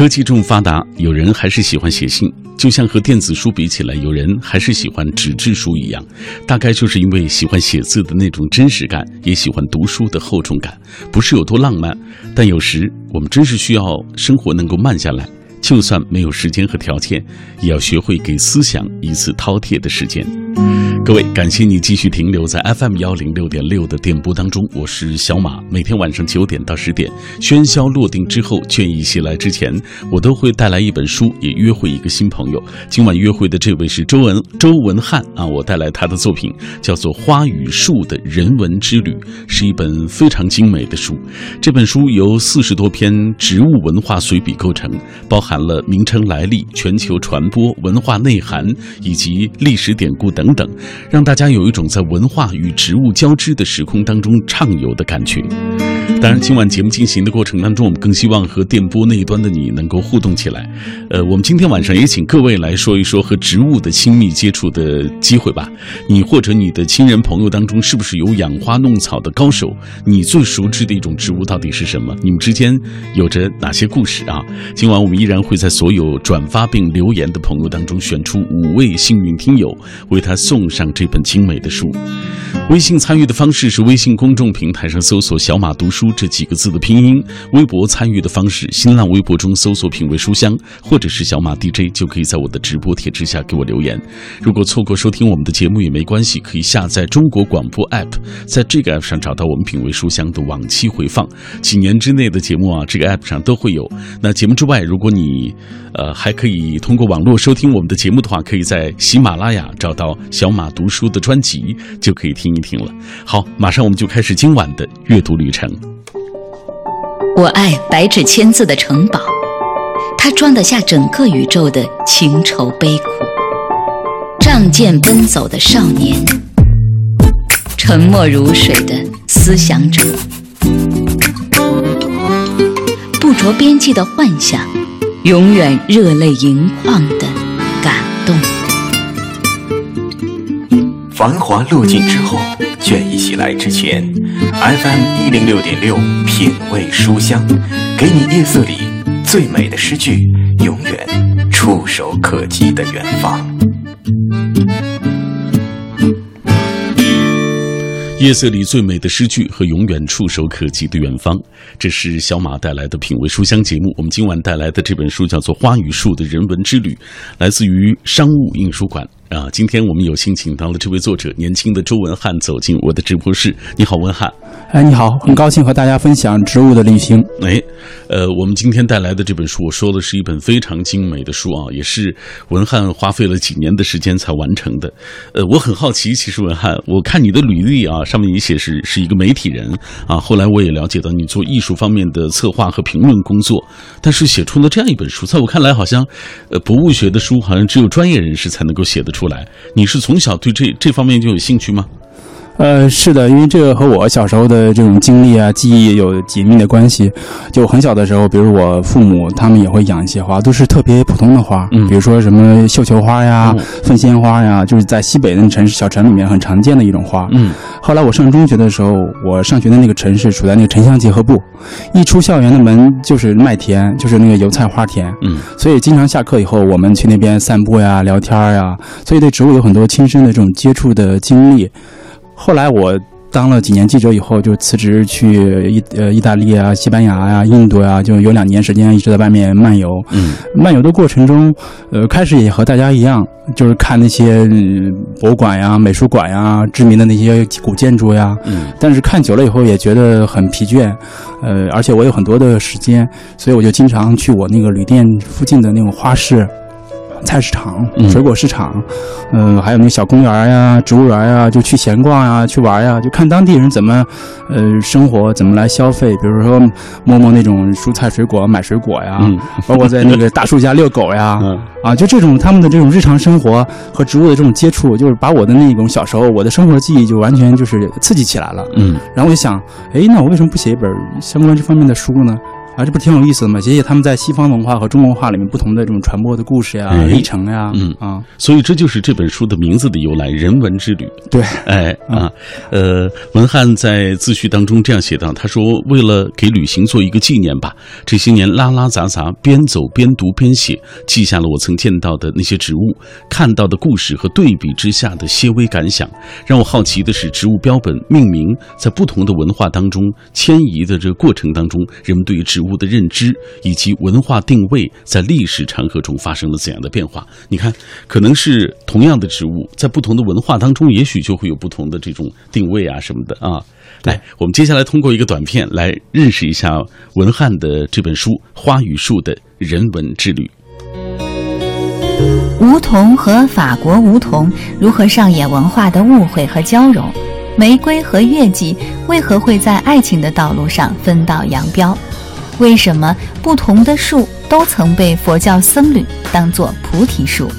科技这么发达，有人还是喜欢写信，就像和电子书比起来，有人还是喜欢纸质书一样。大概就是因为喜欢写字的那种真实感，也喜欢读书的厚重感，不是有多浪漫，但有时我们真是需要生活能够慢下来。就算没有时间和条件，也要学会给思想一次饕餮的时间。各位，感谢你继续停留在 FM 幺零六点六的电波当中，我是小马。每天晚上九点到十点，喧嚣落定之后，倦意袭来之前，我都会带来一本书，也约会一个新朋友。今晚约会的这位是周文周文翰啊，我带来他的作品叫做《花与树的人文之旅》，是一本非常精美的书。这本书由四十多篇植物文化随笔构成，包含谈了名称来历、全球传播、文化内涵以及历史典故等等。让大家有一种在文化与植物交织的时空当中畅游的感觉。当然，今晚节目进行的过程当中，我们更希望和电波那一端的你能够互动起来。呃，我们今天晚上也请各位来说一说和植物的亲密接触的机会吧。你或者你的亲人朋友当中，是不是有养花弄草的高手？你最熟知的一种植物到底是什么？你们之间有着哪些故事啊？今晚我们依然会在所有转发并留言的朋友当中选出五位幸运听友，为他送上。这本精美的书，微信参与的方式是微信公众平台上搜索“小马读书”这几个字的拼音；微博参与的方式，新浪微博中搜索“品味书香”或者是“小马 DJ”，就可以在我的直播帖之下给我留言。如果错过收听我们的节目也没关系，可以下载中国广播 app，在这个 app 上找到我们“品味书香”的往期回放，几年之内的节目啊，这个 app 上都会有。那节目之外，如果你呃还可以通过网络收听我们的节目的话，可以在喜马拉雅找到“小马”。读书的专辑就可以听听了。好，马上我们就开始今晚的阅读旅程。我爱白纸千字的城堡，它装得下整个宇宙的情愁悲苦。仗剑奔走的少年，沉默如水的思想者，不着边际的幻想，永远热泪盈眶的繁华落尽之后，倦意袭来之前，FM 一零六点六品味书香，给你夜色里最美的诗句，永远触手可及的远方。夜色里最美的诗句和永远触手可及的远方，这是小马带来的品味书香节目。我们今晚带来的这本书叫做《花与树的人文之旅》，来自于商务印书馆。啊，今天我们有幸请到了这位作者，年轻的周文翰走进我的直播室。你好，文翰。哎，你好，很高兴和大家分享植物的旅行。哎，呃，我们今天带来的这本书，我说的是一本非常精美的书啊，也是文翰花费了几年的时间才完成的。呃，我很好奇，其实文翰，我看你的履历啊，上面也写是是一个媒体人啊，后来我也了解到你做艺术方面的策划和评论工作，但是写出了这样一本书，在我看来，好像呃，博物学的书好像只有专业人士才能够写得出。出来，你是从小对这这方面就有兴趣吗？呃，是的，因为这个和我小时候的这种经历啊、记忆有紧密的关系。就很小的时候，比如我父母他们也会养一些花，都是特别普通的花，嗯，比如说什么绣球花呀、凤仙花呀，就是在西北的城市小城里面很常见的一种花。嗯，后来我上中学的时候，我上学的那个城市处在那个城乡结合部，一出校园的门就是麦田，就是那个油菜花田。嗯，所以经常下课以后，我们去那边散步呀、聊天呀，所以对植物有很多亲身的这种接触的经历。后来我当了几年记者以后，就辞职去意呃意大利啊、西班牙呀、印度呀，就有两年时间一直在外面漫游。嗯，漫游的过程中，呃，开始也和大家一样，就是看那些博物馆呀、美术馆呀、知名的那些古建筑呀。嗯，但是看久了以后也觉得很疲倦，呃，而且我有很多的时间，所以我就经常去我那个旅店附近的那种花市。菜市场、水果市场，嗯，还有那小公园呀、植物园呀，就去闲逛呀、去玩呀，就看当地人怎么，呃，生活，怎么来消费。比如说摸摸那种蔬菜水果，买水果呀，包括在那个大树下遛狗呀，啊，就这种他们的这种日常生活和植物的这种接触，就是把我的那种小时候我的生活记忆就完全就是刺激起来了。嗯，然后我就想，哎，那我为什么不写一本相关这方面的书呢？啊，这不是挺有意思的吗？写写他们在西方文化和中国文化里面不同的这种传播的故事呀、哎历程呀，嗯啊，所以这就是这本书的名字的由来——人文之旅。对，哎啊，呃，文翰在自序当中这样写道：“他说，为了给旅行做一个纪念吧，这些年拉拉杂杂，边走边读边写，记下了我曾见到的那些植物，看到的故事和对比之下的些微感想。让我好奇的是，植物标本命名在不同的文化当中迁移的这个过程当中，人们对于植物的认知以及文化定位在历史长河中发生了怎样的变化？你看，可能是同样的植物，在不同的文化当中，也许就会有不同的这种定位啊什么的啊。来，我们接下来通过一个短片来认识一下文翰的这本书《花与树的人文之旅》。梧桐和法国梧桐如何上演文化的误会和交融？玫瑰和月季为何会在爱情的道路上分道扬镳？为什么不同的树都曾被佛教僧侣当作菩提树？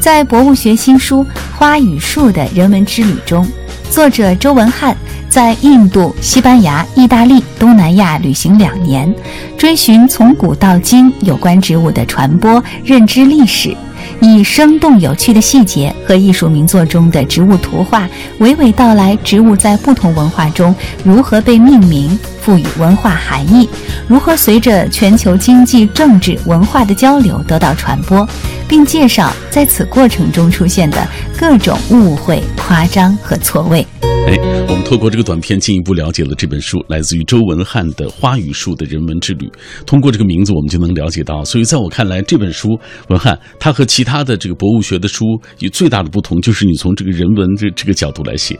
在博物学新书《花与树的人文之旅》中，作者周文翰在印度、西班牙、意大利、东南亚旅行两年，追寻从古到今有关植物的传播、认知历史。以生动有趣的细节和艺术名作中的植物图画，娓娓道来植物在不同文化中如何被命名、赋予文化含义，如何随着全球经济、政治、文化的交流得到传播，并介绍在此过程中出现的各种误会、夸张和错位。哎，我们透过这个短片进一步了解了这本书，来自于周文翰的《花与树的人文之旅》。通过这个名字，我们就能了解到，所以在我看来，这本书文翰它和其他的这个博物学的书有最大的不同，就是你从这个人文这这个角度来写。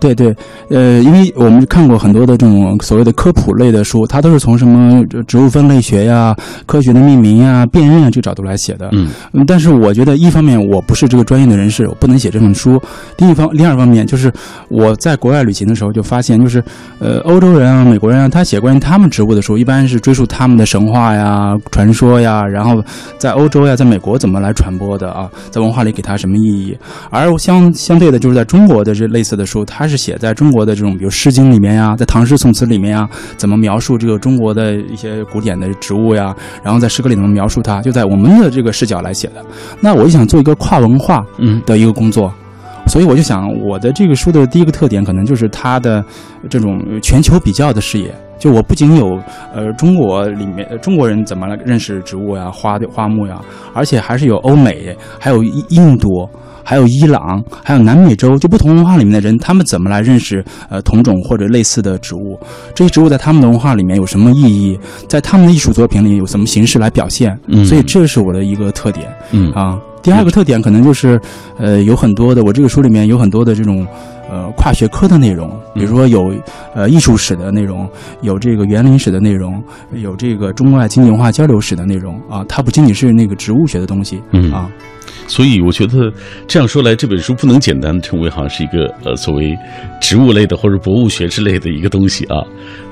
对对，呃，因为我们看过很多的这种所谓的科普类的书，它都是从什么植物分类学呀、科学的命名呀、辨认啊这个角度来写的。嗯嗯，但是我觉得一方面我不是这个专业的人士，我不能写这本书；另一方，另二方面就是我在国外旅行的时候就发现，就是呃，欧洲人啊、美国人啊，他写关于他们植物的书，一般是追溯他们的神话呀、传说呀，然后在欧洲呀、在美国怎么来传播的啊，在文化里给它什么意义。而相相对的，就是在中国的这类似的书，它是写在中国的这种，比如《诗经》里面呀，在唐诗宋词里面呀，怎么描述这个中国的一些古典的植物呀，然后在诗歌里怎么描述它，就在我们的这个视角来写的。那我就想做一个跨文化嗯的一个工作。所以我就想，我的这个书的第一个特点，可能就是它的这种全球比较的视野。就我不仅有呃中国里面呃中国人怎么来认识植物呀、花花木呀，而且还是有欧美，还有印印度，还有伊朗，还有南美洲，就不同文化里面的人，他们怎么来认识呃同种或者类似的植物？这些植物在他们的文化里面有什么意义？在他们的艺术作品里有什么形式来表现？嗯所以这是我的一个特点。嗯啊。第二个特点可能就是，呃，有很多的我这个书里面有很多的这种，呃，跨学科的内容，比如说有呃艺术史的内容，有这个园林史的内容，有这个中外经济文化交流史的内容啊，它不仅仅是那个植物学的东西，嗯。啊，所以我觉得这样说来，这本书不能简单称为好像是一个呃所谓植物类的或者博物学之类的一个东西啊，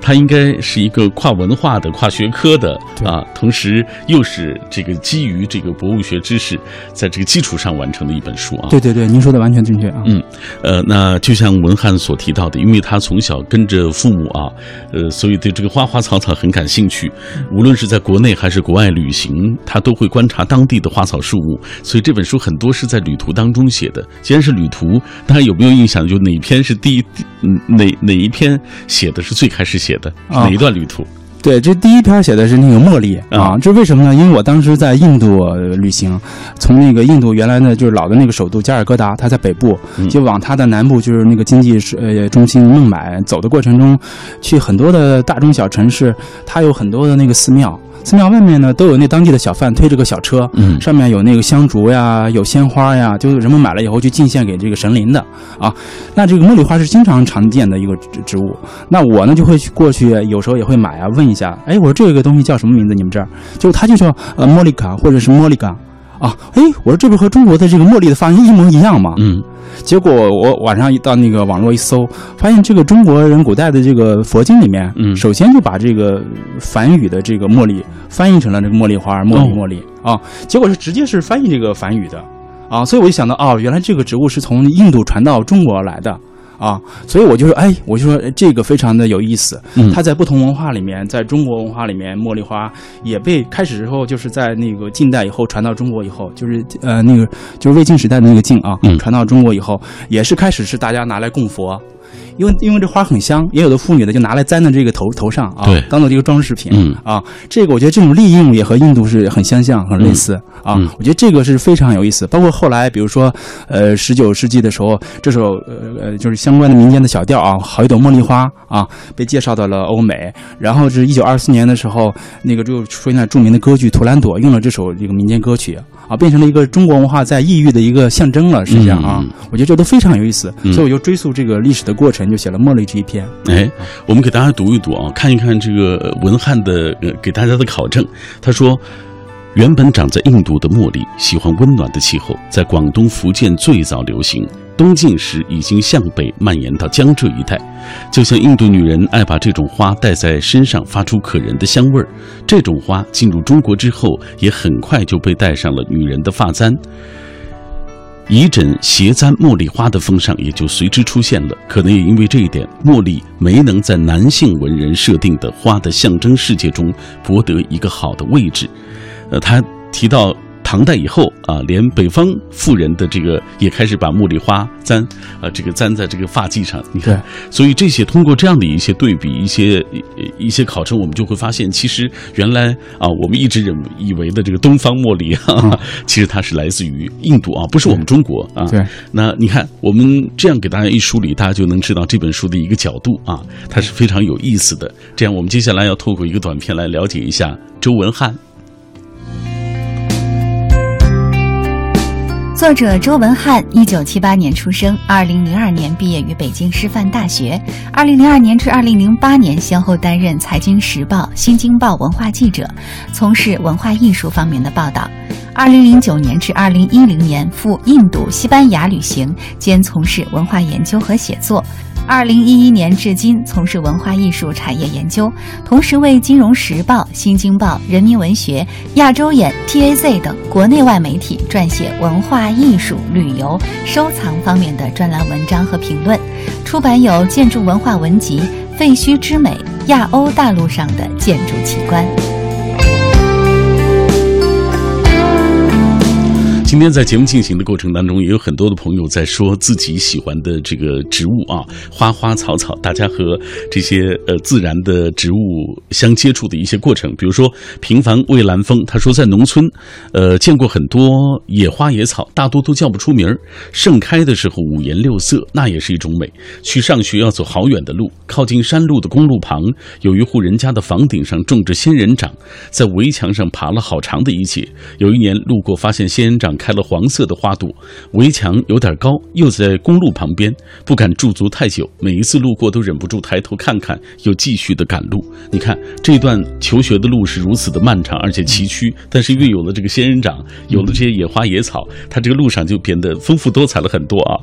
它应该是一个跨文化的、跨学科的对啊，同时又是这个基于这个博物学知识在这个基础上完成的一本书啊。对对对，您说的完全正确啊，嗯，呃，那就像文翰所提到的，因为他从小跟着父母啊，呃，所以对这个花花草草很感兴趣。无论是在国内还是国外旅行，他都会观察当地的花草树木。所以这本书很多是在旅途当中写的。既然是旅途，大家有没有印象？就哪篇是第一，嗯，哪哪一篇写的是最开始写的？哪一段旅途？对，这第一篇写的是那个茉莉啊啊，这为什么呢？因为我当时在印度呃旅行，从那个印度原来呢就是老的那个首都加尔各答，它在北部，嗯就往它的南部就是那个经济是呃中心孟买走的过程中，去很多的大中小城市，它有很多的那个寺庙。寺庙外面呢，都有那当地的小贩推着个小车，嗯上面有那个香烛呀，有鲜花呀，就是人们买了以后去进献给这个神灵的啊。那这个茉莉花是经常常见的一个植植物，那我呢就会去过去，有时候也会买啊，问一下，哎，我说这个东西叫什么名字？你们这儿就它就叫呃莫莉卡或者是莫莉嘎啊，哎，我说这不和中国的这个茉莉的发音一模一样吗？嗯。结果我晚上一到那个网络一搜，发现这个中国人古代的这个佛经里面，嗯。首先就把这个梵语的这个茉莉翻译成了这个茉莉花，茉莉哦。茉莉啊，结果是直接是翻译这个梵语的。啊，所以我就想到哦，原来这个植物是从印度传到中国来的啊，所以我就说，哎，我就说这个非常的有意思。嗯它在不同文化里面，在中国文化里面，茉莉花也被开始之后，就是在那个近代以后传到中国以后，就是呃那个就是魏晋时代的那个晋啊，嗯传到中国以后，也是开始是大家拿来供佛。因为因为这花很香，也有的妇女呢就拿来簪在这个头头上啊对，当做这个装饰品。嗯啊，这个我觉得这种利用也和印度是很相像、很类似、啊嗯。我觉得这个是非常有意思。包括后来，比如说，呃，十九世纪的时候，这首呃呃就是相关的民间的小调啊，《好一朵茉莉花》啊，被介绍到了欧美。然后是一九二四年的时候，那个就出现了著名的歌剧《图兰朵》，用了这首这个民间歌曲啊，变成了一个中国文化在异域的一个象征了。实际上啊，嗯我觉得这都非常有意思，嗯所以我就追溯这个历史的过程，就写了《茉莉》这一篇。哎，我们给大家读一读啊，看一看这个文翰的给大家的考证。他说，原本长在印度的茉莉喜欢温暖的气候，在广东、福建最早流行。东晋时已经向北蔓延到江浙一带，就像印度女人爱把这种花戴在身上，发出可人的香味儿。这种花进入中国之后，也很快就被戴上了女人的发簪。以枕斜簪茉莉花的风尚也就随之出现了。可能也因为这一点，茉莉没能在男性文人设定的花的象征世界中博得一个好的位置。呃，他提到唐代以后啊，连北方妇人的这个也开始把茉莉花簪啊，这个簪在这个发髻上。你看，所以这些通过这样的一些对比、一些一些考证，我们就会发现，其实原来啊，我们一直认以为的这个东方茉莉啊，其实它是来自于印度啊，不是我们中国啊。对。那你看，我们这样给大家一梳理，大家就能知道这本书的一个角度啊，它是非常有意思的。这样，我们接下来要透过一个短片来了解一下周文翰。作者周文翰，一九七八年出生，二零零二年毕业于北京师范大学，二零零二年至二零零八年先后担任《财经时报》《新京报》文化记者，从事文化艺术方面的报道。二零零九年至二零一零年赴印度、西班牙旅行，兼从事文化研究和写作。二零一一年至今从事文化艺术产业研究，同时为《金融时报》《新京报》《人民文学》《亚洲眼》TAZ 等国内外媒体撰写文化艺术、旅游、收藏方面的专栏文章和评论，出版有《建筑文化文集》《废墟之美》《亚欧大陆上的建筑奇观》。今天在节目进行的过程当中，也有很多的朋友在说自己喜欢的这个植物啊，花花草草，大家和这些呃自然的植物相接触的一些过程。比如说，平凡蔚蓝风，他说在农村，呃，见过很多野花野草，大多都叫不出名儿，盛开的时候五颜六色，那也是一种美。去上学要走好远的路，靠近山路的公路旁，有一户人家的房顶上种着仙人掌，在围墙上爬了好长的一截。有一年路过，发现仙人掌开了黄色的花朵，围墙有点高，又在公路旁边，不敢驻足太久。每一次路过都忍不住抬头看看，又继续的赶路。你看这段求学的路是如此的漫长而且崎岖，但是因为有了这个仙人掌，有了这些野花野草，它这个路上就变得丰富多彩了很多啊。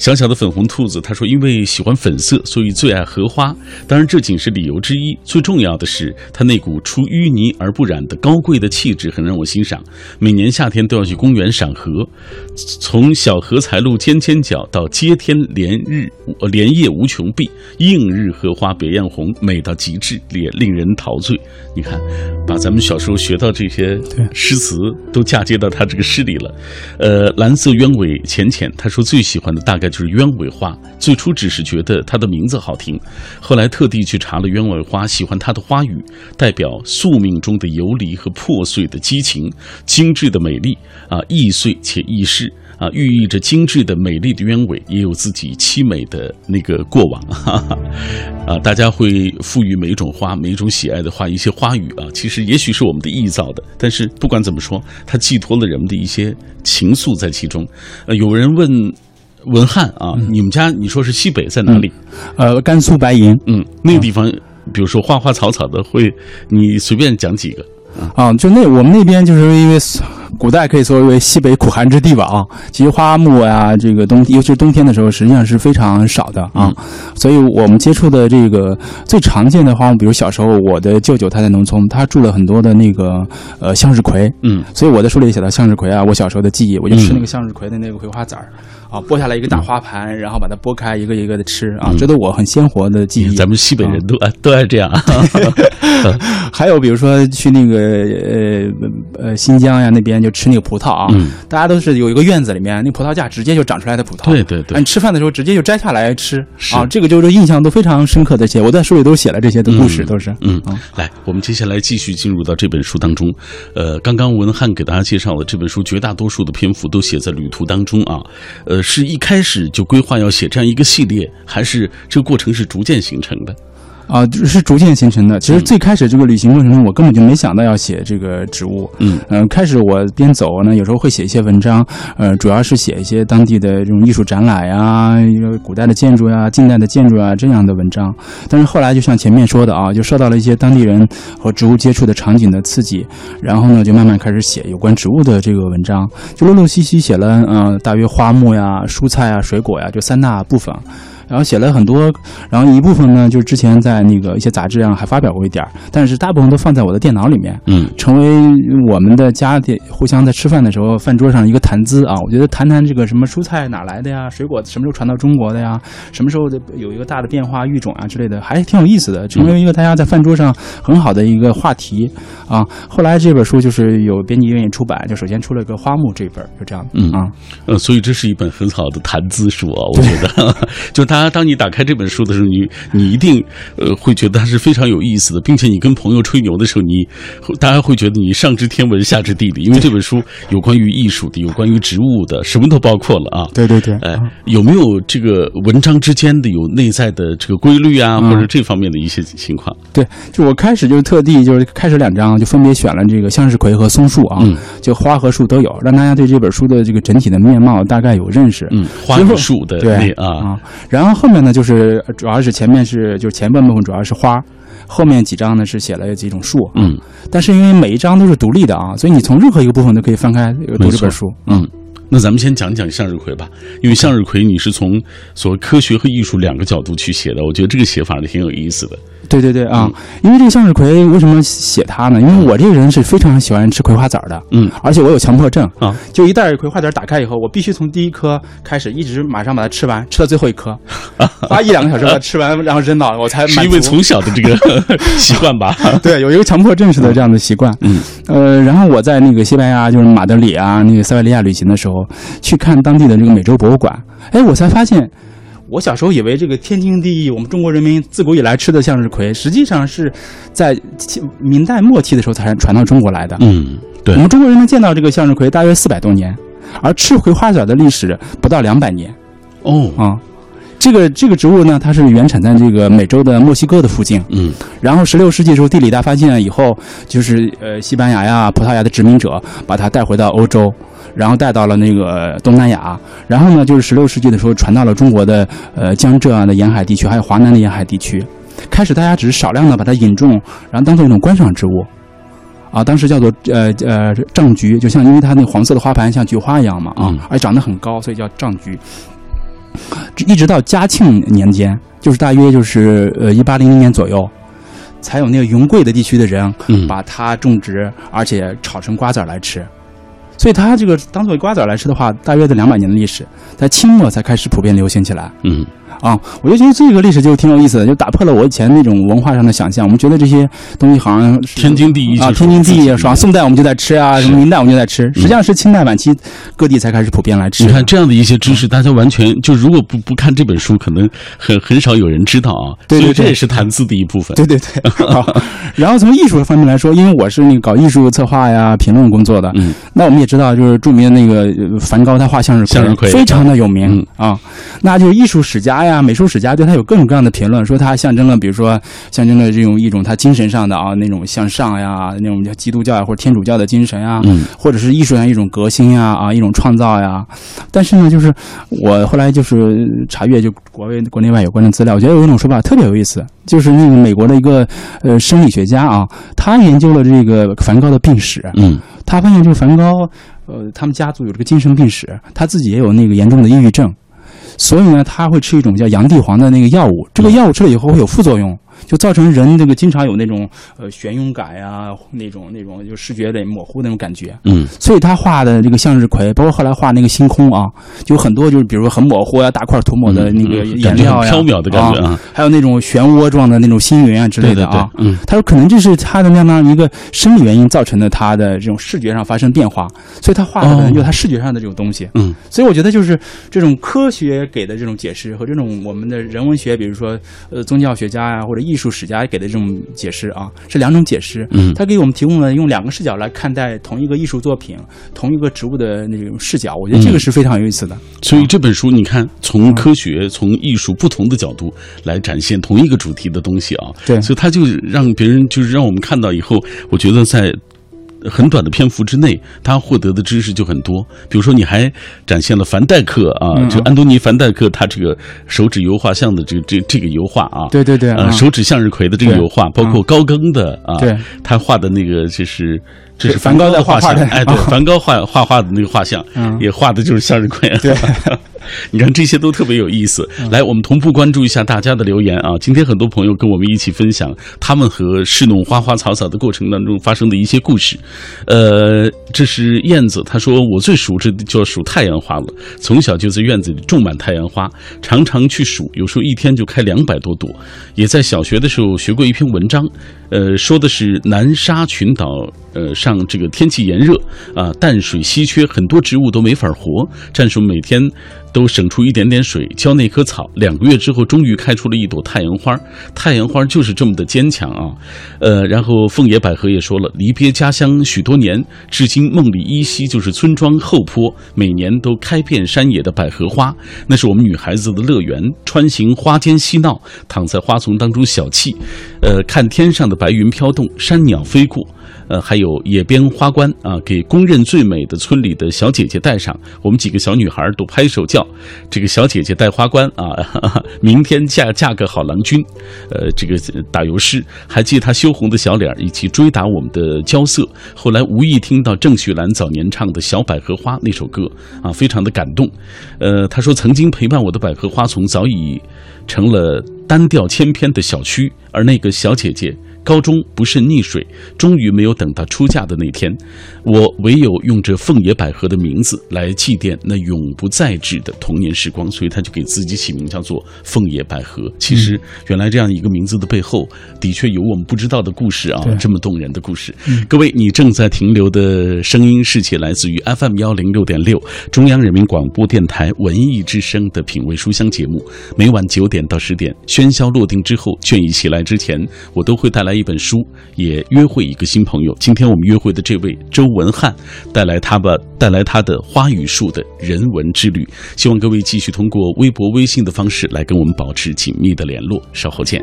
小小的粉红兔子他说，因为喜欢粉色，所以最爱荷花。当然这仅是理由之一，最重要的是它那股出淤泥而不染的高贵的气质很让我欣赏。每年夏天都要去公园赏荷，从小荷才露尖尖角到接天连日呃连夜无穷碧，映日荷花别样红，美到极致，也令人陶醉。你看，把咱们小时候学到这些诗词都嫁接到他这个诗里了。呃，蓝色鸢尾浅浅，他说最喜欢的大概就是鸢尾花。最初只是觉得它的名字好听，后来特地去查了鸢尾花，喜欢它的花语，代表宿命中的游离和破碎的激情，精致的美丽啊，一易碎且易逝。啊，寓意着精致的、美丽的鸢尾，也有自己凄美的那个过往。哈哈，啊，大家会赋予每一种花、每一种喜爱的花一些花语啊。其实也许是我们的臆造的，但是不管怎么说，它寄托了人们的一些情愫在其中。呃，有人问文翰啊，你们家你说是西北在哪里？呃，甘肃白银。嗯，那个地方，比如说花花草草的，会你随便讲几个。啊，就那我们那边就是因为古代可以说为西北苦寒之地吧啊，其实花木啊，这个冬尤其是冬天的时候，实际上是非常少的啊，所以我们接触的这个最常见的花木，比如小时候我的舅舅他在农村，他种了很多的那个呃向日葵，嗯，所以我在书里写到向日葵啊，我小时候的记忆，我就吃那个向日葵的那个葵花籽儿。啊，剥下来一个大花盘，然后把它剥开，一个一个的吃啊，这都我很鲜活的记忆。咱们西北人都爱都爱这样。还有比如说去那个呃呃新疆呀那边就吃那个葡萄啊，大家都是有一个院子里面，那葡萄架直接就长出来的葡萄。对对对。你吃饭的时候直接就摘下来吃啊，这个就是印象都非常深刻的写，我在书里都写了这些的故事，都是。嗯，来，我们接下来继续进入到这本书当中。呃，刚刚文翰给大家介绍了这本书，绝大多数的篇幅都写在旅途当中啊。呃，是一开始就规划要写这样一个系列，还是这个过程是逐渐形成的？啊，是逐渐形成的。其实最开始这个旅行过程中，我根本就没想到要写这个植物。嗯嗯，开始我边走呢，有时候会写一些文章，呃，主要是写一些当地的这种艺术展览呀，古代的建筑呀、近代的建筑啊这样的文章。但是后来就像前面说的啊，就受到了一些当地人和植物接触的场景的刺激，然后呢，就慢慢开始写有关植物的这个文章，就陆陆续续写了嗯，大约花木呀、蔬菜啊、水果呀，就三大部分。然后写了很多，然后一部分呢，就是之前在那个一些杂志上还发表过一点但是大部分都放在我的电脑里面，嗯，成为我们的家的互相在吃饭的时候饭桌上一个谈资啊。我觉得谈谈这个什么蔬菜哪来的呀，水果什么时候传到中国的呀，什么时候的有一个大的变化育种啊之类的，还挺有意思的，成为一个大家在饭桌上很好的一个话题啊。后来这本书就是有编辑愿意出版，就首先出了个花木这本，就这样，嗯啊，呃，所以这是一本很好的谈资书啊，我觉得，就大。当当你打开这本书的时候，你你一定呃会觉得它是非常有意思的，并且你跟朋友吹牛的时候，你大家会觉得你上知天文下知地理，因为这本书有关于艺术的，有关于植物的，什么都包括了啊。对对对，哎，有没有这个文章之间的有内在的这个规律啊，或者这方面的一些情况？对，就我开始就是特地就是开始两章就分别选了这个向日葵和松树啊，就花和树都有，让大家对这本书的这个整体的面貌大概有认识。嗯，花和树的对啊啊，然后。后面呢，就是主要是前面是就是前半部分主要是花，后面几章呢是写了几种树。嗯，但是因为每一章都是独立的啊，所以你从任何一个部分都可以翻开读这本书。嗯。那咱们先讲讲向日葵吧，因为向日葵你是从所谓科学和艺术两个角度去写的，我觉得这个写法是挺有意思的。对对对啊，因为这个向日葵为什么写它呢？因为我这个人是非常喜欢吃葵花籽的，嗯，而且我有强迫症啊，就一袋葵花籽打开以后，我必须从第一颗开始，一直马上把它吃完，吃到最后一颗，花一两个小时把它吃完，然后扔到我才是因为从小的这个 习惯吧？对，有一个强迫症似的这样的习惯。嗯，呃，然后我在那个西班牙，就是马德里啊，那个塞维利亚旅行的时候。去看当地的这个美洲博物馆，哎，我才发现，我小时候以为这个天经地义，我们中国人民自古以来吃的向日葵，实际上是在明代末期的时候才传到中国来的。嗯，对，我们中国人能见到这个向日葵大约四百多年，而吃葵花籽的历史不到两百年。哦，啊，这个这个植物呢，它是原产在这个美洲的墨西哥的附近。嗯，然后十六世纪的时候地理大发现以后，就是呃西班牙呀、葡萄牙的殖民者把它带回到欧洲。然后带到了那个东南亚，然后呢，就是十六世纪的时候传到了中国的呃江浙啊的沿海地区，还有华南的沿海地区。开始大家只是少量的把它引种，然后当做一种观赏植物，啊，当时叫做呃呃藏菊，就像因为它那黄色的花盘像菊花一样嘛啊，而且长得很高，所以叫藏菊。一直到嘉庆年间，就是大约就是呃一八零零年左右，才有那个云贵的地区的人把它种植，而且炒成瓜子来吃。所以它这个当做瓜子来吃的话，大约在两百年的历史，在清末才开始普遍流行起来。嗯。啊，我就觉得这个历史就挺有意思的，就打破了我以前那种文化上的想象。我们觉得这些东西好像天经地义啊，天经地义是吧？宋代我们就在吃啊，什么明代我们就在吃，实际上是清代晚期各地才开始普遍来吃。你看这样的一些知识，大家完全就如果不不看这本书，可能很很少有人知道啊。对对，这也是谈资的一部分。对对对。好，然后从艺术方面来说，因为我是那个搞艺术策划呀、评论工作的，嗯，那我们也知道，就是著名的那个梵高，他画向日葵，向日葵非常的有名啊。那就是艺术史家呀、美术史家对。他有各种各样的评论，说他象征了，比如说象征了这种一种他精神上的啊那种向上呀，那种叫基督教呀或者天主教的精神啊，嗯，或者是艺术上一种革新呀啊一种创造呀。但是呢，就是我后来就是查阅就国外国内外有关的资料，我觉得有一种说法特别有意思，就是那个美国的一个呃生理学家啊，他研究了这个梵高的病史，嗯，他发现这个梵高呃他们家族有这个精神病史，他自己也有那个严重的抑郁症。所以呢，他会吃一种叫洋地黄的那个药物，这个药物吃了以后会有副作用，就造成人这个经常有那种呃眩晕感呀，那种那种就视觉的模糊那种感觉。嗯，所以他画的这个向日葵，包括后来画那个星空啊，就很多就是比如说很模糊呀，大块涂抹的那个颜料呀，飘渺的感觉啊，还有那种漩涡状的那种星云啊之类的啊。嗯，他说可能这是他的那样一个生理原因造成的他的这种视觉上发生变化，所以他画的可能就他视觉上的这种东西。嗯，所以我觉得就是这种科学给的这种解释和这种我们的人文学，比如说呃宗教学家呀或者艺术史家给的这种解释啊，是两种解释。嗯，他给我们提供了用两个视角来看待同一个艺术作品、同一个植物的那种视角，我觉得这个是非常有意思的。所以这本书你看，从科学、从艺术不同的角度来展现同一个主题的东西啊。对，所以他就让别人就是让我们看到以后，我觉得在。很短的篇幅之内，他获得的知识就很多。比如说，你还展现了凡戴克啊，就安东尼·凡戴克他这个手指油画像的这个这这个油画啊，对对对，呃，手指向日葵的这个油画，包括高更的啊，对，他画的那个就是这是梵高的画像，哎，对，梵高画画画的那个画像，也画的就是向日葵。对。你看这些都特别有意思。来，我们同步关注一下大家的留言啊！今天很多朋友跟我们一起分享他们和侍弄花花草草的过程当中发生的一些故事。呃，这是燕子，他说我最熟知的就要数太阳花了。从小就在院子里种满太阳花，常常去数，有时候一天就开两百多朵。也在小学的时候学过一篇文章，呃，说的是南沙群岛，呃，让这个天气炎热啊，淡水稀缺，很多植物都没法活。战士每天。都省出一点点水浇那棵草，两个月之后终于开出了一朵太阳花。太阳花就是这么的坚强啊！呃，然后凤野百合也说了，离别家乡许多年，至今梦里依稀就是村庄后坡，每年都开遍山野的百合花，那是我们女孩子的乐园。穿行花间嬉闹，躺在花丛当中小憩，呃，看天上的白云飘动，山鸟飞过。呃，还有野边花冠啊，给公认最美的村里的小姐姐戴上。我们几个小女孩都拍手叫，这个小姐姐戴花冠啊，明天嫁嫁个好郎君。呃，这个打油诗还记她羞红的小脸以及追打我们的娇色。后来无意听到郑绪岚早年唱的小百合花那首歌啊，非常的感动。呃，她说曾经陪伴我的百合花丛早已成了单调千篇的小区，而那个小姐姐。高中不慎溺水，终于没有等到出嫁的那天，我唯有用这凤野百合的名字来祭奠那永不再至的童年时光，所以他就给自己起名叫做凤野百合。其实，原来这样一个名字的背后，的确有我们不知道的故事啊，这么动人的故事。各位，你正在停留的声音是起来自于 FM 幺零六点六中央人民广播电台文艺之声的品味书香节目，每晚九点到十点，喧嚣落定之后，倦意袭来之前，我都会带来。一本书也约会一个新朋友。今天我们约会的这位周文翰，带来他吧，带来他的花语树的人文之旅。希望各位继续通过微博、微信的方式来跟我们保持紧密的联络。稍后见。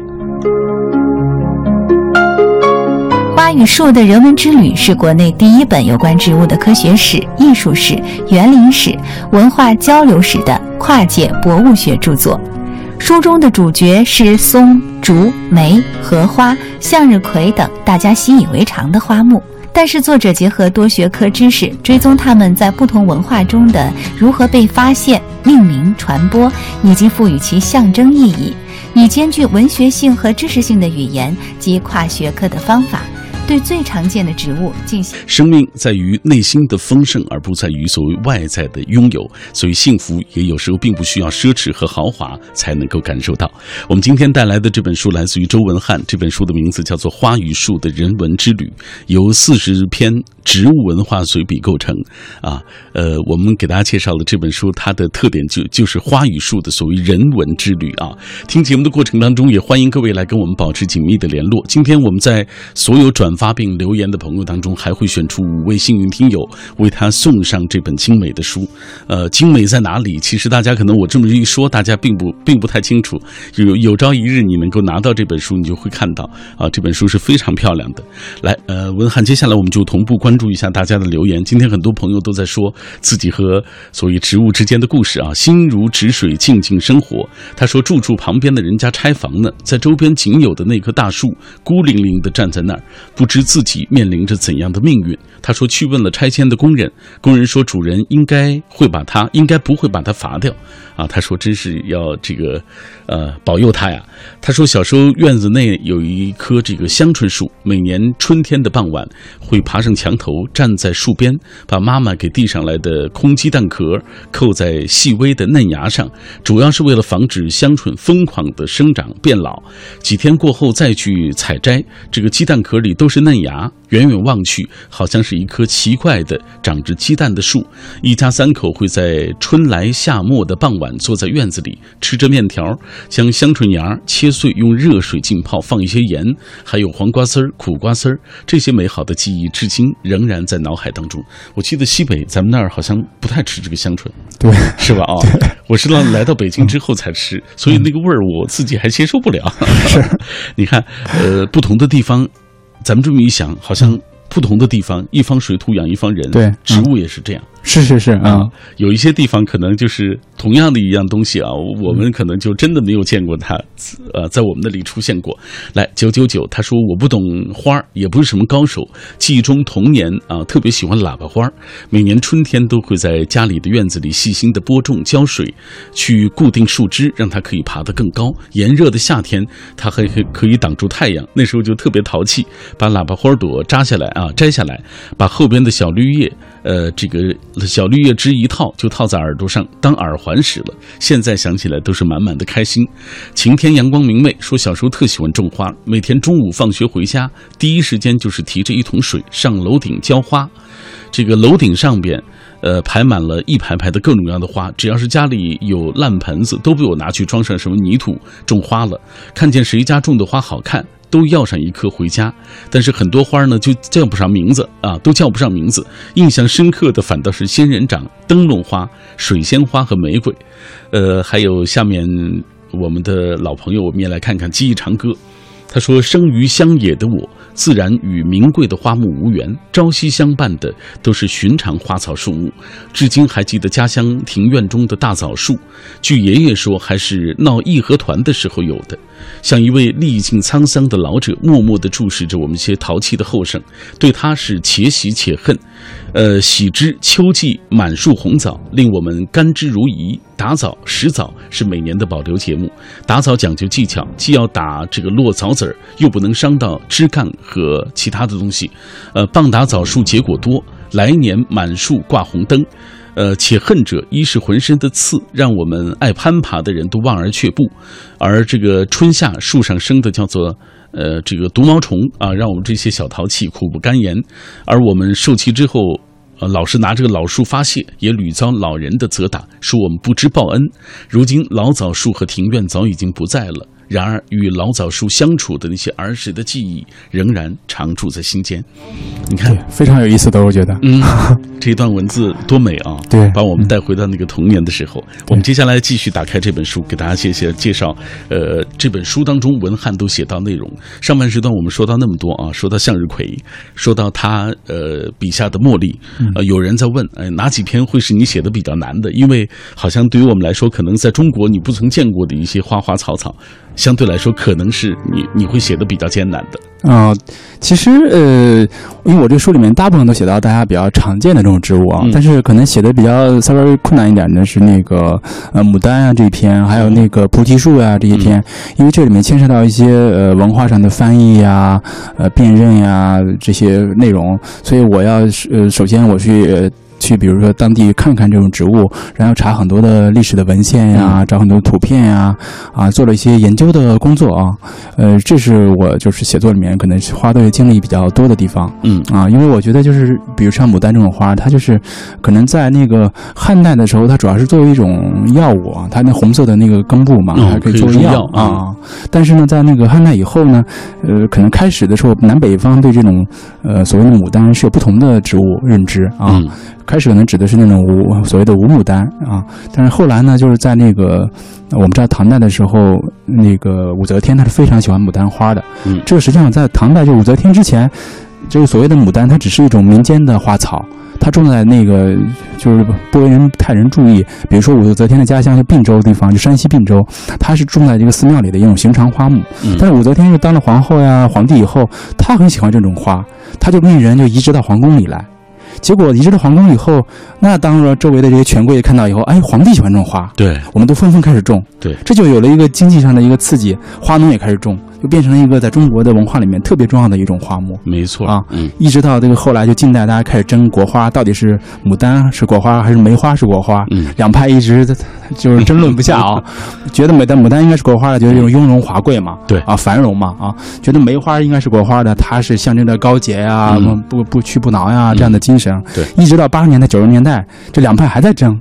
花与树的人文之旅是国内第一本有关植物的科学史、艺术史、园林史、文化交流史的跨界博物学著作。书中的主角是松、竹、梅、荷花、向日葵等大家习以为常的花木，但是作者结合多学科知识，追踪它们在不同文化中的如何被发现、命名、传播，以及赋予其象征意义，以兼具文学性和知识性的语言及跨学科的方法。对最常见的植物进行。生命在于内心的丰盛，而不在于所谓外在的拥有。所以幸福也有时候并不需要奢侈和豪华才能够感受到。我们今天带来的这本书来自于周文翰，这本书的名字叫做《花与树的人文之旅》，由四十篇植物文化随笔构成。啊，呃，我们给大家介绍了这本书，它的特点就就是花与树的所谓人文之旅啊。听节目的过程当中，也欢迎各位来跟我们保持紧密的联络。今天我们在所有转发并留言的朋友当中，还会选出五位幸运听友，为他送上这本精美的书。呃，精美在哪里？其实大家可能我这么一说，大家并不并不太清楚。有有朝一日你能够拿到这本书，你就会看到啊，这本书是非常漂亮的。来，呃，文翰，接下来我们就同步关注一下大家的留言。今天很多朋友都在说自己和所谓植物之间的故事啊，心如止水，静静生活。他说住处旁边的人家拆房呢，在周边仅有的那棵大树孤零零的站在那儿，不。不知自己面临着怎样的命运。他说去问了拆迁的工人，工人说主人应该会把他，应该不会把他罚掉。啊，他说真是要这个，呃，保佑他呀。他说小时候院子内有一棵这个香椿树，每年春天的傍晚会爬上墙头，站在树边，把妈妈给递上来的空鸡蛋壳扣在细微的嫩芽上，主要是为了防止香椿疯狂的生长变老。几天过后再去采摘，这个鸡蛋壳里都是嫩芽。远远望去，好像是一棵奇怪的长着鸡蛋的树。一家三口会在春来夏末的傍晚，坐在院子里吃着面条，将香椿芽切碎，用热水浸泡，放一些盐，还有黄瓜丝儿、苦瓜丝儿。这些美好的记忆，至今仍然在脑海当中。我记得西北咱们那儿好像不太吃这个香椿，对，是吧？啊，我是来来到北京之后才吃，所以那个味儿我自己还接受不了。是，你看，呃，不同的地方。咱们这么一想，好像不同的地方，一方水土养一方人，对，植物也是这样。是是是啊，有一些地方可能就是同样的一样东西啊，我们可能就真的没有见过它，呃，在我们那里出现过。来九九九，他说我不懂花儿也不是什么高手，记忆中童年啊，特别喜欢喇叭花儿每年春天都会在家里的院子里细心的播种、浇水，去固定树枝，让它可以爬得更高。炎热的夏天，它还可可以挡住太阳，那时候就特别淘气，把喇叭花朵扎下来啊，摘下来，把后边的小绿叶。呃，这个小绿叶枝一套就套在耳朵上当耳环使了。现在想起来都是满满的开心。晴天阳光明媚，说小时候特喜欢种花，每天中午放学回家，第一时间就是提着一桶水上楼顶浇花。这个楼顶上边，呃，排满了一排排的各种各样的花，只要是家里有烂盆子，都被我拿去装上什么泥土种花了。看见谁家种的花好看。都要上一颗回家，但是很多花呢就叫不上名字啊，都叫不上名字。印象深刻的反倒是仙人掌、灯笼花、水仙花和玫瑰，呃，还有下面我们的老朋友，我们也来看看记忆长歌。他说：“生于乡野的我，自然与名贵的花木无缘，朝夕相伴的都是寻常花草树木。至今还记得家乡庭院中的大枣树，据爷爷说，还是闹义和团的时候有的。像一位历尽沧桑的老者，默默地注视着我们些淘气的后生，对他是且喜且恨。呃，喜之秋季满树红枣，令我们甘之如饴。打枣、拾枣是每年的保留节目。打枣讲究技巧，既要打这个落枣籽儿，又不能伤到枝干和其他的东西。呃，棒打枣树结果多，来年满树挂红灯。呃，且恨者一是浑身的刺，让我们爱攀爬的人都望而却步；而这个春夏树上生的叫做呃这个毒毛虫啊，让我们这些小淘气苦不甘言。而我们受气之后。呃，老是拿这个老树发泄，也屡遭老人的责打，说我们不知报恩。如今老枣树和庭院早已经不在了。然而，与老枣树相处的那些儿时的记忆，仍然常驻在心间。你看，非常有意思的，我觉得。嗯，这一段文字多美啊！对，把我们带回到那个童年的时候。我们接下来继续打开这本书，给大家介绍介绍。呃，这本书当中文翰都写到内容。上半时段我们说到那么多啊，说到向日葵，说到他呃笔下的茉莉。呃，有人在问，呃，哪几篇会是你写的比较难的？因为好像对于我们来说，可能在中国你不曾见过的一些花花草草。相对来说，可能是你你会写的比较艰难的啊。其实呃，因为我这书里面大部分都写到大家比较常见的这种植物啊，但是可能写的比较稍微困难一点的是那个呃牡丹啊这一篇，还有那个菩提树啊这一篇，因为这里面牵涉到一些呃文化上的翻译呀、呃辨认呀这些内容，所以我要呃首先我去。去，比如说当地看看这种植物，然后查很多的历史的文献呀，找很多图片呀，啊，做了一些研究的工作啊，呃，这是我就是写作里面可能是花的精力比较多的地方，嗯。啊，因为我觉得就是比如像牡丹这种花，它就是可能在那个汉代的时候，它主要是作为一种药物啊，它那红色的那个根部嘛，还可以作为药啊，但是呢，在那个汉代以后呢，呃，可能开始的时候南北方对这种呃所谓的牡丹是有不同的植物认知啊。开始可能指的是那种无所谓的无牡丹啊，但是后来呢，就是在那个我们知道唐代的时候，那个武则天她是非常喜欢牡丹花的。嗯，这个实际上在唐代就武则天之前，这个所谓的牡丹，它只是一种民间的花草。它种在那个就是不为人太人注意，比如说武则天的家乡就并州地方，就山西并州，它是种在这个寺庙里的一种寻常花木。嗯但是武则天是当了皇后呀、皇帝以后，她很喜欢这种花，她就命人就移植到皇宫里来。结果移植到皇宫以后，那当了周围的这些权贵看到以后，哎，皇帝喜欢种花，对我们都纷纷开始种，对，这就有了一个经济上的一个刺激，花农也开始种，就变成了一个在中国的文化里面特别重要的一种花木。没错啊嗯一直到这个后来，就近代大家开始争国花到底是牡丹是国花还是梅花是国花，嗯两派一直就是争论不下啊。觉得牡丹牡丹应该是国花的，觉得这种雍容华贵嘛，对啊，繁荣嘛啊。觉得梅花应该是国花的，它是象征着高洁呀、嗯不不屈不挠呀这样的精神。对一直到八十年代九十年代，这两派还在争。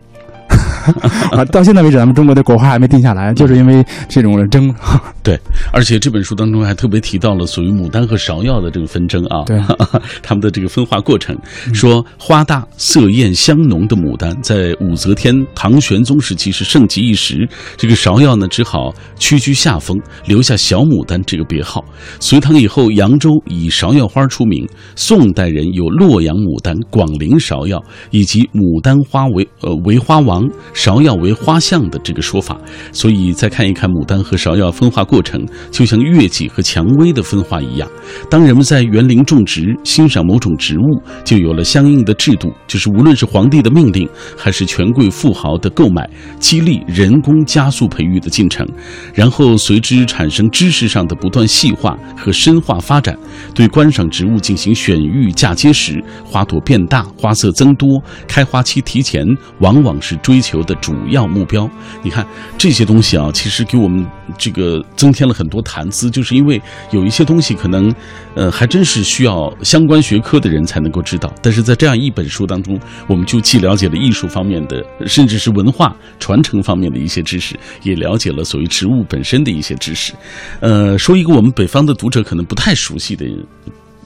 啊，到现在为止，咱们中国的国花还没定下来，就是因为这种的争。对，而且这本书当中还特别提到了属于牡丹和芍药的这个纷争啊，对，他们的这个分化过程，说花大色艳香浓的牡丹在武则天、唐玄宗时期是盛极一时，这个芍药呢只好屈居下风，留下小牡丹这个别号。隋唐以后，扬州以芍药花出名，宋代人有洛阳牡丹、广陵芍药以及牡丹花为呃为花王，芍药为花象的这个说法。所以再看一看牡丹和芍药分化过程，就像月季和蔷薇的分化一样。当人们在园林种植、欣赏某种植物，就有了相应的制度，就是无论是皇帝的命令，还是权贵富豪的购买，激励人工加速培育的进程，然后随之产生知识上的不断细化和深化发展。对观赏植物进行选育嫁接时，花朵变大、花色增多、开花期提前，往往是追求的主要目标。你看这些东西啊，其实给我们这个增添了很多谈资，就是因为有一些东西可能，呃，还真是需要相关学科的人才能够知道。但是在这样一本书当中，我们就既了解了艺术方面的，甚至是文化传承方面的一些知识，也了解了所谓植物本身的一些知识。呃，说一个我们北方的读者可能不太熟悉的。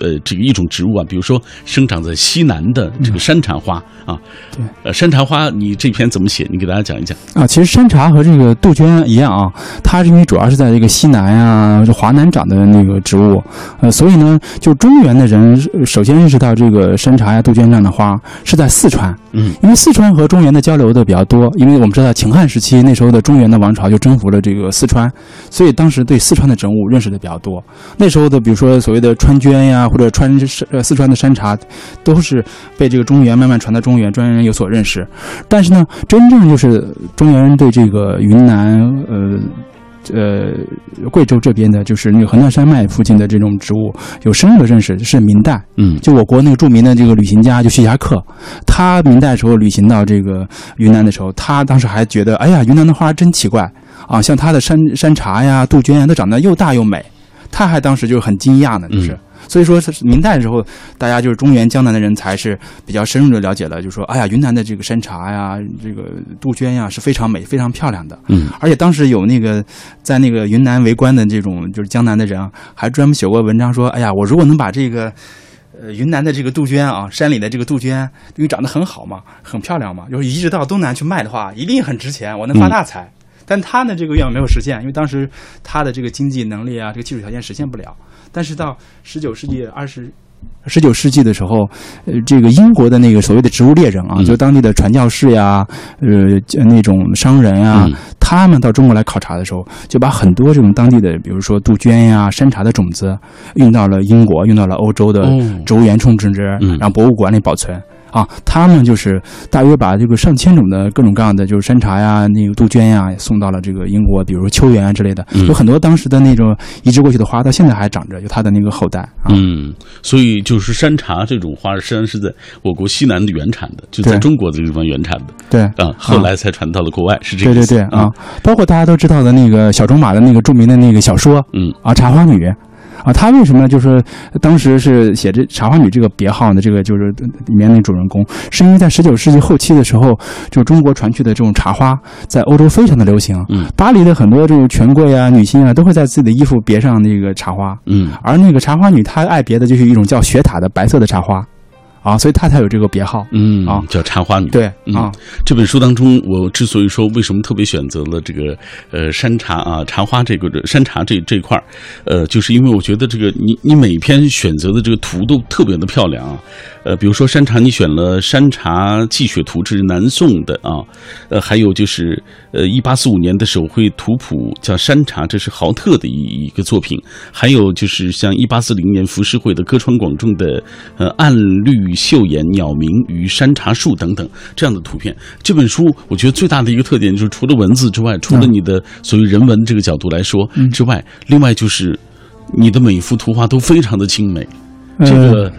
呃，这个一种植物啊，比如说生长在西南的这个山茶花啊，对，呃，山茶花，你这篇怎么写？你给大家讲一讲。啊，其实山茶和这个杜鹃一样啊，它是因为主要是在这个西南呀、就华南长的那个植物，呃，所以呢，就中原的人呃首先认识到这个山茶呀、杜鹃这样的花是在四川，嗯，因为四川和中原的交流的比较多，因为我们知道秦汉时期那时候的中原的王朝就征服了这个四川，所以当时对四川的植物认识的比较多。那时候的比如说所谓的川鹃呀，或者川呃四川的山茶，都是被这个中原慢慢传到中原，中原人有所认识。但是呢，真正就是中原人对这个云南呃。呃，贵州这边的，就是那个横断山脉附近的这种植物，有深入的认识是明代。嗯，就我国那个著名的这个旅行家，就徐霞客，他明代时候旅行到这个云南的时候，他当时还觉得，哎呀，云南的花真奇怪啊，像他的山山茶呀、杜鹃呀，都长得又大又美。他还当时就很惊讶呢，就是。嗯所以说，是明代的时候，大家就是中原江南的人才是比较深入的了解了，就说，哎呀，云南的这个山茶呀，这个杜鹃呀是非常美、非常漂亮的。嗯，而且当时有那个在那个云南为官的这种就是江南的人啊，还专门写过文章说，哎呀，我如果能把这个。呃，云南的这个杜鹃啊，山里的这个杜鹃，因为长得很好嘛，很漂亮嘛，就是移植到东南去卖的话，一定很值钱，我能发大财。但他呢，这个愿望没有实现，因为当时他的这个经济能力啊，这个技术条件实现不了。但是到十九世纪二十。十九世纪的时候，呃，这个英国的那个所谓的植物猎人啊，嗯就当地的传教士呀，呃，那种商人啊，嗯他们到中国来考察的时候，就把很多这种当地的，比如说杜鹃呀、山茶的种子，运到了英国，运到了欧洲的哦植物园种植，嗯让博物馆里保存。啊，他们就是大约把这个上千种的各种各样的，就是山茶呀、那个杜鹃呀，送到了这个英国，比如说秋园啊之类的，嗯。有很多当时的那种移植过去的花，到现在还长着，有它的那个后代啊。嗯，所以就是山茶这种花，实际上是在我国西南的原产的，就在中国这个地方原产的对。啊，后来才传到了国外，是这个对对意思对啊，包括大家都知道的那个小种马的那个著名的那个小说嗯。啊，《茶花女》啊，他为什么就是当时是写这茶花女这个别号呢？这个就是里面那主人公，是因为在十九世纪后期的时候，就中国传去的这种茶花在欧洲非常的流行。嗯巴黎的很多这种权贵啊、女性啊，都会在自己的衣服别上那个茶花。嗯而那个茶花女，她爱别的就是一种叫雪塔的白色的茶花，啊，所以她才有这个别号。嗯啊叫茶花女。对嗯啊，这本书当中，我之所以说为什么特别选择了这个呃山茶啊茶花这个山茶这这一块儿，呃，就是因为我觉得这个你你每篇选择的这个图都特别的漂亮啊，呃，比如说山茶，你选了《山茶记雪图》，这是南宋的啊，呃，还有就是呃一八四五年的手绘图谱叫《山茶》，这是豪特的一一个作品，还有就是像一八四零年浮世绘的歌川广重的呃暗绿秀眼鸟鸣与山茶树等等这样的图片。这本书我觉得最大的一个特点就是除了文字之外，除了你的所谓人文这个角度来说之外，另外就是你的每一幅图画都非常的精美。这个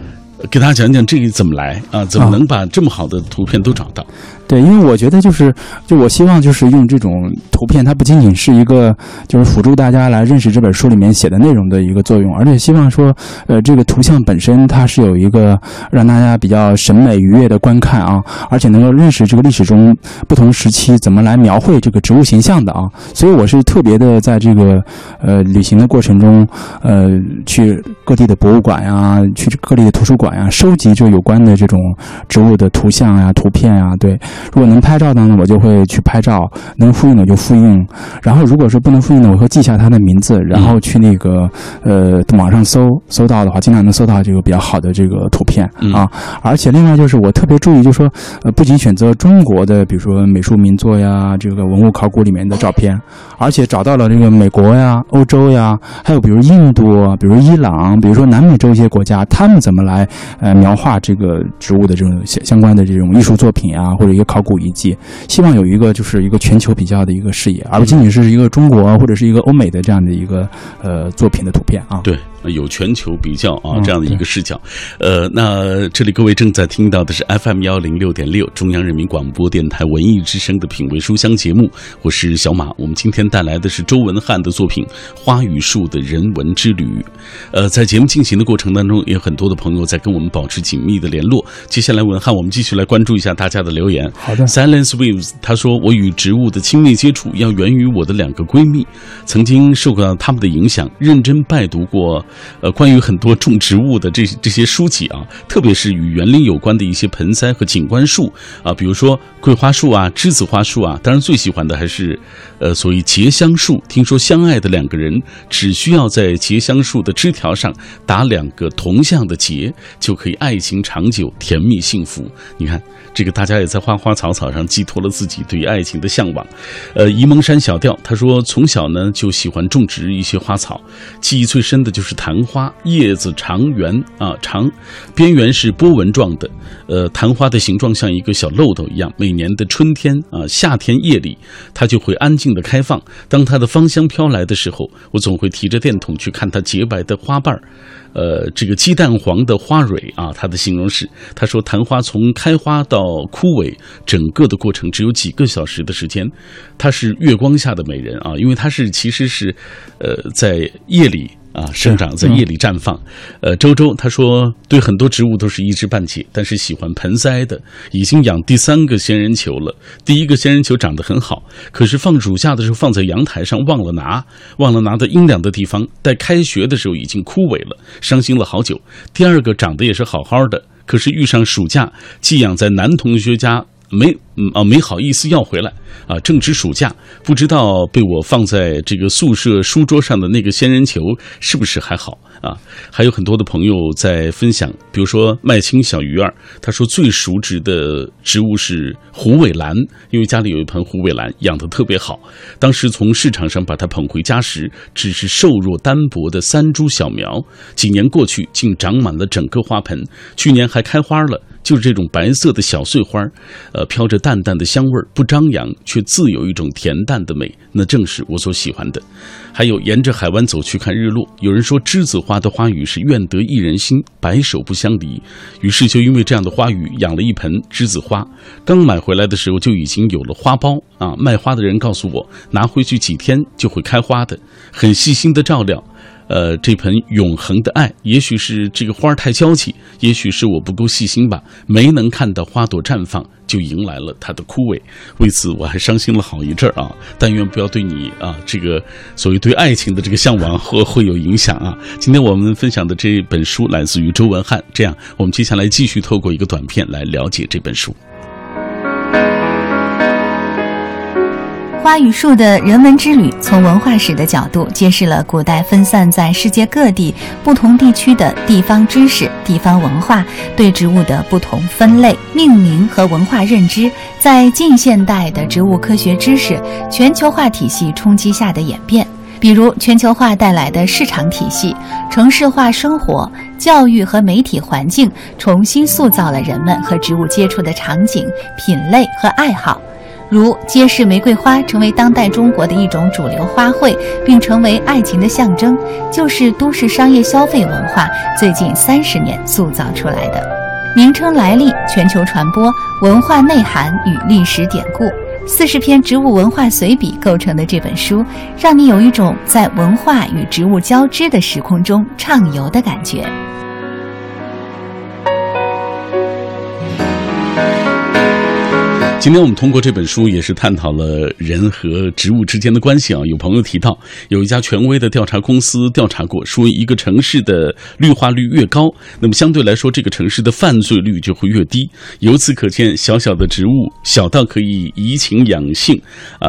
给大家讲讲这个怎么来啊？怎么能把这么好的图片都找到？对，因为我觉得就是，就我希望就是用这种图片，它不仅仅是一个就是辅助大家来认识这本书里面写的内容的一个作用，而且希望说，呃，这个图像本身它是有一个让大家比较审美愉悦的观看啊，而且能够认识这个历史中不同时期怎么来描绘这个植物形象的啊。所以我是特别的在这个呃旅行的过程中，呃，去各地的博物馆呀、去各地的图书馆呀，收集这有关的这种植物的图像呀、图片呀，对。如果能拍照的呢，我就会去拍照；能复印的我就复印。然后如果说不能复印的，我会记下他的名字，然后去那个呃网上搜搜到的话，尽量能搜到这个比较好的这个图片嗯啊。而且另外就是我特别注意，就是说呃不仅选择中国的，比如说美术名作呀，这个文物考古里面的照片，而且找到了这个美国呀、欧洲呀，还有比如印度啊，比如伊朗，比如说南美洲一些国家，他们怎么来呃描画这个植物的这种相相关的这种艺术作品啊，或者一个考古遗迹，希望有一个就是一个全球比较的一个视野，而不仅仅是一个中国或者是一个欧美的这样的一个呃作品的图片啊。对，有全球比较啊嗯这样的一个视角。呃，那这里各位正在听到的是 FM 幺零六点六中央人民广播电台文艺之声的品味书香节目，我是小马。我们今天带来的是周文翰的作品《花与树的人文之旅》。呃，在节目进行的过程当中，也有很多的朋友在跟我们保持紧密的联络。接下来，文翰，我们继续来关注一下大家的留言。好的 Silence Waves，他说：“我与植物的亲密接触要源于我的两个闺蜜，曾经受到他们的影响，认真拜读过呃关于很多种植物的这这些书籍啊，特别是与园林有关的一些盆栽和景观树啊，比如说桂花树啊、栀子花树啊，当然最喜欢的还是呃所谓结香树。听说相爱的两个人只需要在结香树的枝条上打两个同向的结，就可以爱情长久、甜蜜幸福。你看。”这个大家也在花花草草上寄托了自己对于爱情的向往。呃，沂蒙山小调他说，从小呢就喜欢种植一些花草，记忆最深的就是昙花，叶子长圆啊长，边缘是波纹状的。呃，昙花的形状像一个小漏斗一样。每年的春天啊、夏天夜里，它就会安静的开放。当它的芳香飘来的时候，我总会提着电筒去看它洁白的花瓣儿。呃，这个鸡蛋黄的花蕊啊，它的形容是，他说昙花从开花到枯萎，整个的过程只有几个小时的时间，它是月光下的美人啊，因为它是其实是，呃，在夜里。啊，生长在夜里绽放。呃，周周他说，对很多植物都是一知半解，但是喜欢盆栽的，已经养第三个仙人球了。第一个仙人球长得很好，可是放暑假的时候放在阳台上忘了拿，忘了拿到阴凉的地方。待开学的时候已经枯萎了，伤心了好久。第二个长得也是好好的，可是遇上暑假，寄养在男同学家。没，嗯啊，没好意思要回来啊。正值暑假，不知道被我放在这个宿舍书桌上的那个仙人球是不是还好啊？还有很多的朋友在分享，比如说麦青小鱼儿，他说最熟知的植物是虎尾兰，因为家里有一盆虎尾兰，养得特别好。当时从市场上把它捧回家时，只是瘦弱单薄的三株小苗，几年过去，竟长满了整个花盆，去年还开花了。就是这种白色的小碎花，呃，飘着淡淡的香味儿，不张扬，却自有一种恬淡的美，那正是我所喜欢的。还有沿着海湾走去看日落，有人说栀子花的花语是愿得一人心，白首不相离。于是就因为这样的花语，养了一盆栀子花。刚买回来的时候就已经有了花苞啊！卖花的人告诉我，拿回去几天就会开花的，很细心的照料。呃，这盆永恒的爱，也许是这个花太娇气，也许是我不够细心吧，没能看到花朵绽放，就迎来了它的枯萎。为此，我还伤心了好一阵啊！但愿不要对你啊，这个所谓对爱情的这个向往会会有影响啊。今天我们分享的这本书来自于周文翰，这样我们接下来继续透过一个短片来了解这本书。花与树的人文之旅，从文化史的角度揭示了古代分散在世界各地不同地区的地方知识、地方文化对植物的不同分类、命名和文化认知，在近现代的植物科学知识全球化体系冲击下的演变。比如，全球化带来的市场体系、城市化生活、教育和媒体环境，重新塑造了人们和植物接触的场景、品类和爱好。如揭示玫瑰花成为当代中国的一种主流花卉，并成为爱情的象征，就是都市商业消费文化最近三十年塑造出来的。名称来历、全球传播、文化内涵与历史典故，四十篇植物文化随笔构成的这本书，让你有一种在文化与植物交织的时空中畅游的感觉。今天我们通过这本书也是探讨了人和植物之间的关系啊。有朋友提到，有一家权威的调查公司调查过，说一个城市的绿化率越高，那么相对来说这个城市的犯罪率就会越低。由此可见，小小的植物小到可以怡情养性，啊，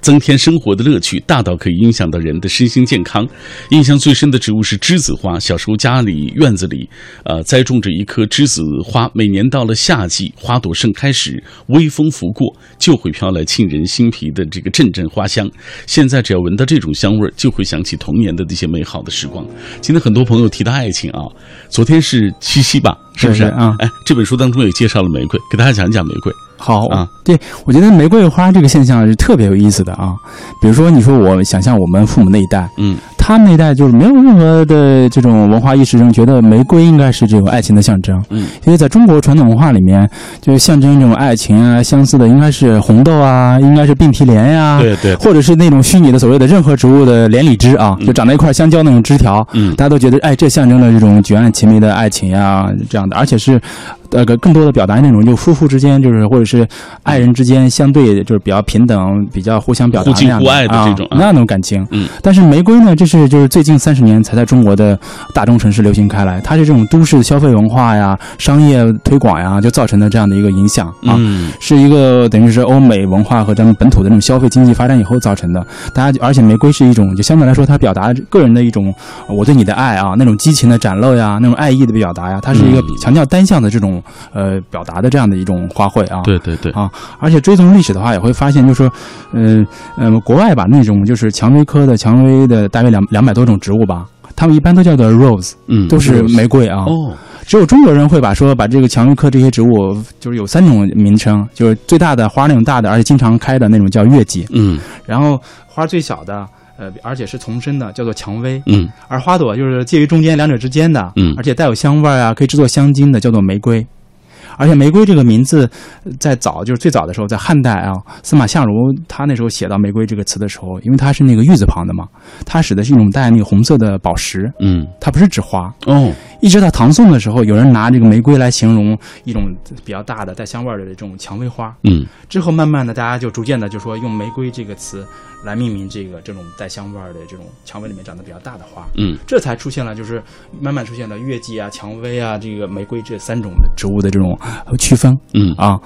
增添生活的乐趣；大到可以影响到人的身心健康。印象最深的植物是栀子花。小时候家里院子里，呃，栽种着一棵栀子花，每年到了夏季，花朵盛开时，微风。拂过就会飘来沁人心脾的这个阵阵花香。现在只要闻到这种香味儿，就会想起童年的那些美好的时光。今天很多朋友提到爱情啊，昨天是七夕吧，是不是啊？哎，这本书当中也介绍了玫瑰，给大家讲一讲玫瑰。好啊，对我觉得玫瑰花这个现象是特别有意思的啊。比如说，你说我想象我们父母那一代，嗯。他们那一代就是没有任何的这种文化意识中觉得玫瑰应该是这种爱情的象征，嗯，因为在中国传统文化里面，就是象征这种爱情啊、相似的应该是红豆啊，应该是并蒂莲呀，对对，或者是那种虚拟的所谓的任何植物的连理枝啊，就长在一块香蕉那种枝条，嗯，大家都觉得哎，这象征了这种举案齐眉的爱情呀，这样的，而且是。呃，个更多的表达那种，就夫妇之间，就是或者是爱人之间，相对就是比较平等，比较互相表达那样的这种那种感情。嗯，但是玫瑰呢，这是就是最近三十年才在中国的大中城市流行开来，它是这种都市消费文化呀、商业推广呀，就造成的这样的一个影响啊，是一个等于是欧美文化和咱们本土的这种消费经济发展以后造成的。大家而且玫瑰是一种，就相对来说，它表达个人的一种我对你的爱啊，那种激情的展露呀，那种爱意的表达呀，它是一个强调单向的这种。呃，表达的这样的一种花卉啊，对对对。啊，而且追踪历史的话，也会发现，就是说，嗯嗯，国外吧，那种就是蔷薇科的蔷薇的大约两两百多种植物吧，他们一般都叫做 rose，嗯，都是玫瑰啊。哦，只有中国人会把说把这个蔷薇科这些植物，就是有三种名称，就是最大的花那种大的，而且经常开的那种叫月季，嗯，然后花最小的。呃，而且是丛生的，叫做蔷薇。嗯，而花朵就是介于中间两者之间的。嗯，而且带有香味啊，可以制作香精的，叫做玫瑰。而且玫瑰这个名字，在早就是最早的时候，在汉代啊，司马相如他那时候写到玫瑰这个词的时候，因为它是那个玉字旁的嘛，它使的是一种带那个红色的宝石。嗯，它不是指花哦。一直到唐宋的时候，有人拿这个玫瑰来形容一种比较大的带香味的这种蔷薇花。嗯，之后慢慢的，大家就逐渐的就说用玫瑰这个词。来命名这个这种带香味儿的这种蔷薇里面长得比较大的花，嗯，这才出现了，就是慢慢出现了月季啊、蔷薇啊、这个玫瑰这三种植物的这种区分，嗯啊，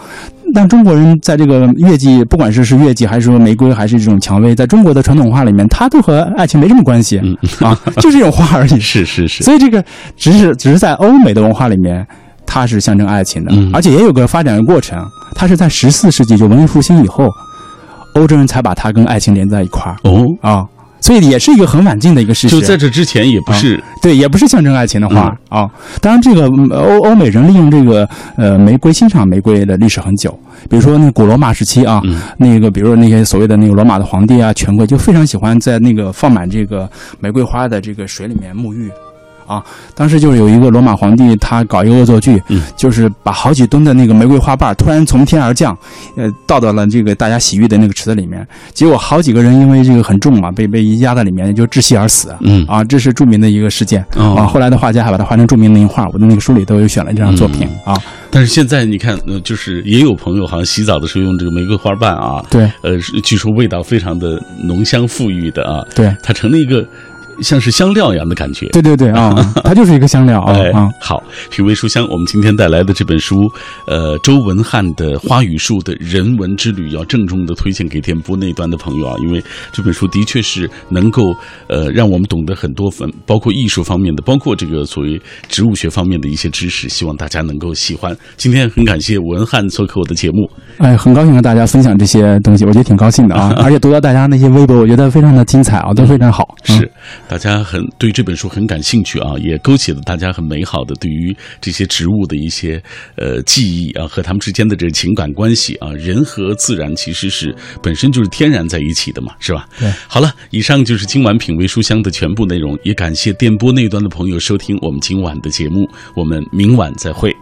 但中国人在这个月季，不管是是月季还是说玫瑰还是这种蔷薇，在中国的传统文化里面，它都和爱情没什么关系，嗯。啊，就是一种花而已，是是是，所以这个只是只是在欧美的文化里面，它是象征爱情的，嗯，而且也有个发展的过程，它是在十四世纪就文艺复兴以后。欧洲人才把它跟爱情连在一块儿哦啊，所以也是一个很晚近的一个事实。就在这之前也不是对，也不是象征爱情的花啊。当然，这个欧欧美人利用这个呃玫瑰欣赏玫瑰的历史很久，比如说那古罗马时期啊，那个比如说那些所谓的那个罗马的皇帝啊、权贵就非常喜欢在那个放满这个玫瑰花的这个水里面沐浴。啊。当时就是有一个罗马皇帝，他搞一个恶作剧，嗯就是把好几吨的那个玫瑰花瓣突然从天而降，呃，倒到了这个大家洗浴的那个池子里面。结果好几个人因为这个很重嘛，被被压在里面，就窒息而死。嗯啊，这是著名的一个事件、哦啊。后来的画家还把它画成著名的名画，我的那个书里都有选了这张作品、嗯啊。但是现在你看，呃，就是也有朋友好像洗澡的时候用这个玫瑰花瓣啊，对呃，据说味道非常的浓香馥郁的啊，对它成了一个像是香料一样的感觉。对对对啊，它就是一个香料啊哎啊。，好，品味书香，我们今天带来的这本书，呃，周文翰的《花语树的人文之旅》，要郑重的推荐给电波那端的朋友啊，因为这本书的确是能够呃让我们懂得很多分，包括艺术方面的，包括这个所谓植物学方面的一些知识，希望大家能够喜欢。今天很感谢文翰做客我的节目，哎，很高兴和大家分享这些东西，我觉得挺高兴的啊。而且读到大家那些微博，我觉得非常的精彩啊，都非常好。嗯是大家很对这本书很感兴趣啊，也勾起了大家很美好的对于这些植物的一些呃记忆啊，和它们之间的这情感关系啊，人和自然其实是本身就是天然在一起的嘛，是吧？对。好了，以上就是今晚品味书香的全部内容，也感谢电波那端的朋友收听我们今晚的节目，我们明晚再会。